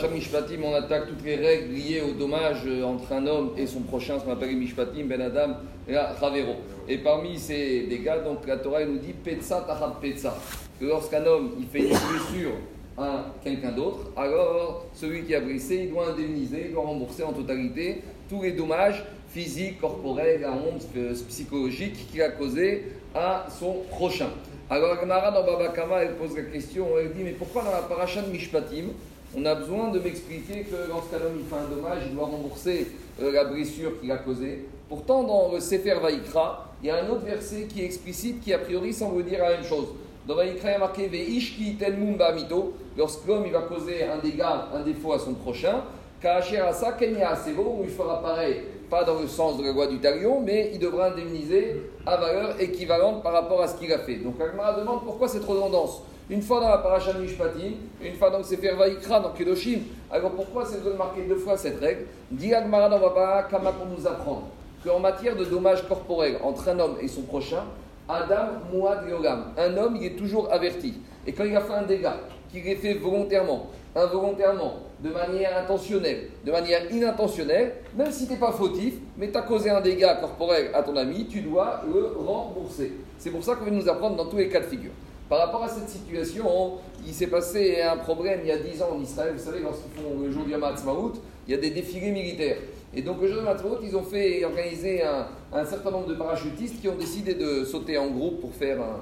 Parashat Mishpatim, on attaque toutes les règles liées au dommage euh, entre un homme et son prochain, ce qu'on appelle Mishpatim, Ben Adam Ravero. Et parmi ces dégâts, donc la Torah nous dit Petsa Tachat Petsa. Que lorsqu'un homme il fait une blessure à quelqu'un d'autre, alors celui qui a blessé, il doit indemniser, il doit rembourser en totalité tous les dommages physiques, corporels, la honte euh, psychologique qu'il a causé à son prochain. Alors Gamara dans Baba Kama, elle pose la question, elle dit, mais pourquoi dans la paracha de Mishpatim, on a besoin de m'expliquer que lorsqu'un homme fait un dommage, il doit rembourser euh, la blessure qu'il a causée Pourtant, dans le Sefer Vaikra, il y a un autre verset qui est explicite, qui a priori semble dire la même chose. Dans Vaikra, il y a marqué Veishki Tenmumba Mito, lorsque l'homme va causer un dégât, un défaut à son prochain, Asa Kenya où il fera pareil pas dans le sens de la loi du talion, mais il devra indemniser à valeur équivalente par rapport à ce qu'il a fait. Donc Agmara demande pourquoi cette redondance Une fois dans la paracha Mishpatim, une fois dans le Sefer Vaikra, dans Kedoshim. Alors pourquoi c'est de marquer deux fois cette règle? Dit Agmara dans Baba Kama pour nous apprendre qu'en matière de dommages corporels entre un homme et son prochain, Adam Mouad Yogam, un homme il est toujours averti. Et quand il a fait un dégât, qu'il est fait volontairement, involontairement, de manière intentionnelle, de manière inintentionnelle, même si tu n'es pas fautif, mais tu as causé un dégât corporel à ton ami, tu dois le rembourser. C'est pour ça qu'on va nous apprendre dans tous les cas de figure. Par rapport à cette situation, il s'est passé un problème il y a 10 ans en Israël. Vous savez, lorsqu'ils font le jour du Hamatzmaout, il y a des défilés militaires. Et donc, le jour du Hamatzmaout, ils ont fait organiser un, un certain nombre de parachutistes qui ont décidé de sauter en groupe pour faire un,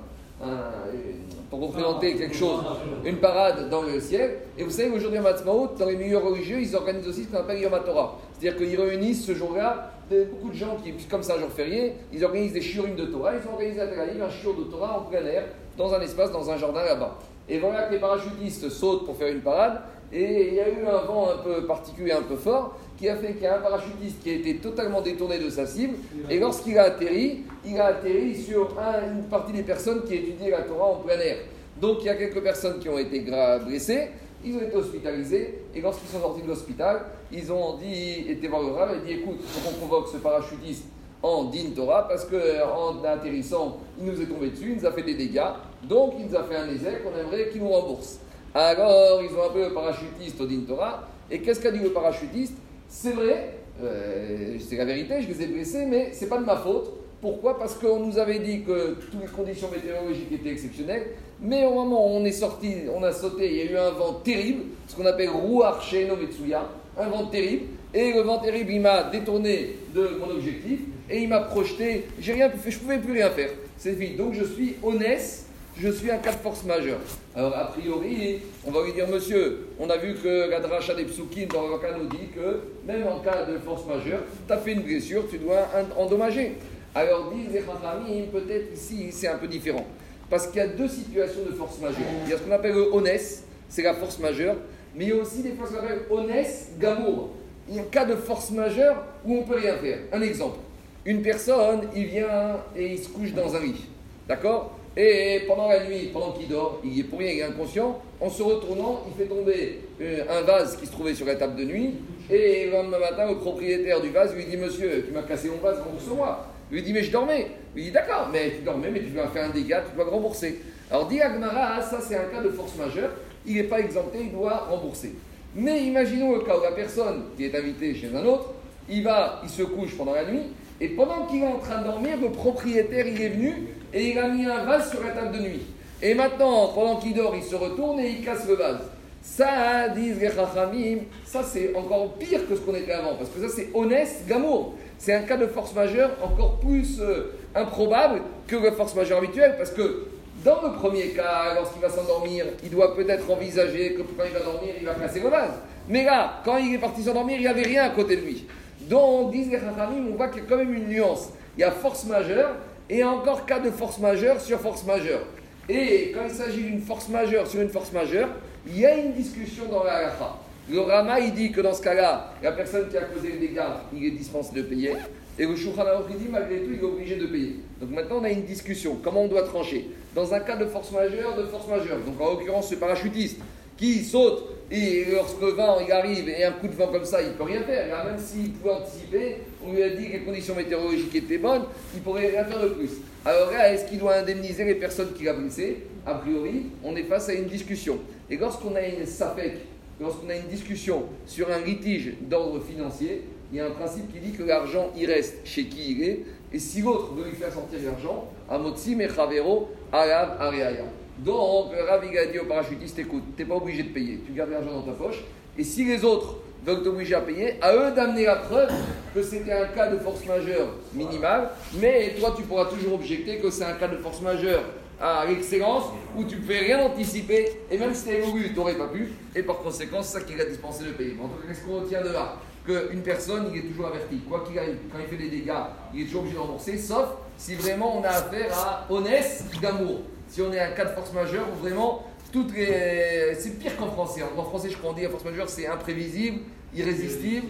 pour représenter quelque chose, une parade dans le ciel. Et vous savez, aujourd'hui, Matzmaout, dans les milieux religieux, ils organisent aussi ce qu'on appelle Yom Torah. C'est-à-dire qu'ils réunissent ce jour-là beaucoup de gens qui, comme ça, un jour férié, ils organisent des shiurim de Torah. Ils ont organisé à Tel un shiur de Torah en plein air, dans un espace, dans un jardin là-bas. Et voilà que les parachutistes sautent pour faire une parade. Et il y a eu un vent un peu particulier, un peu fort qui a fait qu'il y a un parachutiste qui a été totalement détourné de sa cible. Et lorsqu'il a atterri, il a atterri sur une partie des personnes qui étudiaient la Torah en plein air. Donc il y a quelques personnes qui ont été blessées, ils ont été hospitalisés, et lorsqu'ils sont sortis de l'hospital, ils ont dit, été voir le Rav et dit écoute, il faut qu'on convoque ce parachutiste en din Torah parce qu'en atterrissant, il nous est tombé dessus, il nous a fait des dégâts, donc il nous a fait un essai qu'on aimerait qu'il nous rembourse. Alors ils ont appelé le parachutiste au Torah, et qu'est-ce qu'a dit le parachutiste? C'est vrai, euh, c'est la vérité, je les ai blessés, mais c'est pas de ma faute. Pourquoi? Parce qu'on nous avait dit que toutes les conditions météorologiques étaient exceptionnelles, mais au moment où on est sorti, on a sauté, il y a eu un vent terrible, ce qu'on appelle Ruach no Metsuya, un vent terrible, et le vent terrible, il m'a détourné de mon objectif, et il m'a projeté, j'ai rien pu je pouvais plus rien faire. C'est fini. Donc je suis honnête je suis un cas de force majeure. Alors, a priori, on va lui dire, monsieur, on a vu que la dracha des dans le nous dit que même en cas de force majeure, tu as fait une blessure, tu dois endommager. Alors, disent les Chachamim, peut-être ici, c'est un peu différent. Parce qu'il y a deux situations de force majeure. Il y a ce qu'on appelle le honest, c'est la force majeure, mais il y a aussi des forces majeures honest, gamour. Il y a un cas de force majeure où on ne peut rien faire. Un exemple. Une personne, il vient et il se couche dans un lit. D'accord? Et pendant la nuit, pendant qu'il dort, il est pour rien, il est inconscient. En se retournant, il fait tomber euh, un vase qui se trouvait sur la table de nuit. Et le matin, le propriétaire du vase lui dit Monsieur, tu m'as cassé mon vase, rembourse-moi. Lui dit Mais je dormais. Lui dit D'accord, mais tu dormais, mais tu dois faire un dégât, tu dois rembourser. Alors, dit Agmara, ça c'est un cas de force majeure. Il n'est pas exempté, il doit rembourser. Mais imaginons le cas où la personne qui est invitée chez un autre, il va, il se couche pendant la nuit, et pendant qu'il est en train de dormir, le propriétaire il est venu et il a mis un vase sur la table de nuit. Et maintenant, pendant qu'il dort, il se retourne et il casse le vase. Ça, disent les Chachamim, ça c'est encore pire que ce qu'on était avant, parce que ça c'est honnête, gamour. C'est un cas de force majeure encore plus euh, improbable que la force majeure habituelle, parce que dans le premier cas, lorsqu'il va s'endormir, il doit peut-être envisager que quand il va dormir, il va casser le vase. Mais là, quand il est parti s'endormir, il n'y avait rien à côté de lui. Les Chachamim, on voit qu'il y a quand même une nuance. Il y a force majeure et encore cas de force majeure sur force majeure. Et quand il s'agit d'une force majeure sur une force majeure, il y a une discussion dans la halakha. Le Rama, il dit que dans ce cas-là, la personne qui a causé le dégât, il est dispensé de payer. Et le Shulchan il dit, malgré tout, il est obligé de payer. Donc maintenant, on a une discussion. Comment on doit trancher? Dans un cas de force majeure, de force majeure. Donc en l'occurrence, ce parachutiste qui saute et lorsque le vent il arrive et un coup de vent comme ça, il ne peut rien faire. même s'il pouvait anticiper, on lui a dit que les conditions météorologiques étaient bonnes, il ne pourrait rien faire de plus. Alors là, est-ce qu'il doit indemniser les personnes qu'il a blessées A priori, on est face à une discussion. Et lorsqu'on a une SAPEC lorsqu'on a une discussion sur un litige d'ordre financier, il y a un principe qui dit que l'argent, il reste chez qui il est, et si l'autre veut lui faire sortir l'argent, Amotsi Mechavero Arav Areaya. Donc, Ravi dit au parachutiste écoute, tu n'es pas obligé de payer, tu gardes l'argent dans ta poche, et si les autres veulent t'obliger à payer, à eux d'amener la preuve que c'était un cas de force majeure minimale, mais toi tu pourras toujours objecter que c'est un cas de force majeure à l'excellence où tu ne peux rien anticiper et même si tu avais voulu, tu n'aurais pas pu et par conséquent c'est ça qui a dispensé le paiement. En tout cas, qu'est-ce qu'on retient de là Qu'une personne, il est toujours averti? Quoi qu'il arrive, quand il fait des dégâts, il est toujours obligé de rembourser, sauf si vraiment on a affaire à honnête d'amour. Si on est un cas de force majeure où vraiment toutes les... C'est pire qu'en français. En français, je crois qu'on dit la force majeure, c'est imprévisible, irrésistible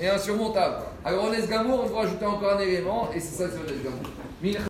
et, insurmontable. Alors, en Gamour, on doit ajouter encore un élément, et c'est ça, c'est Gamour.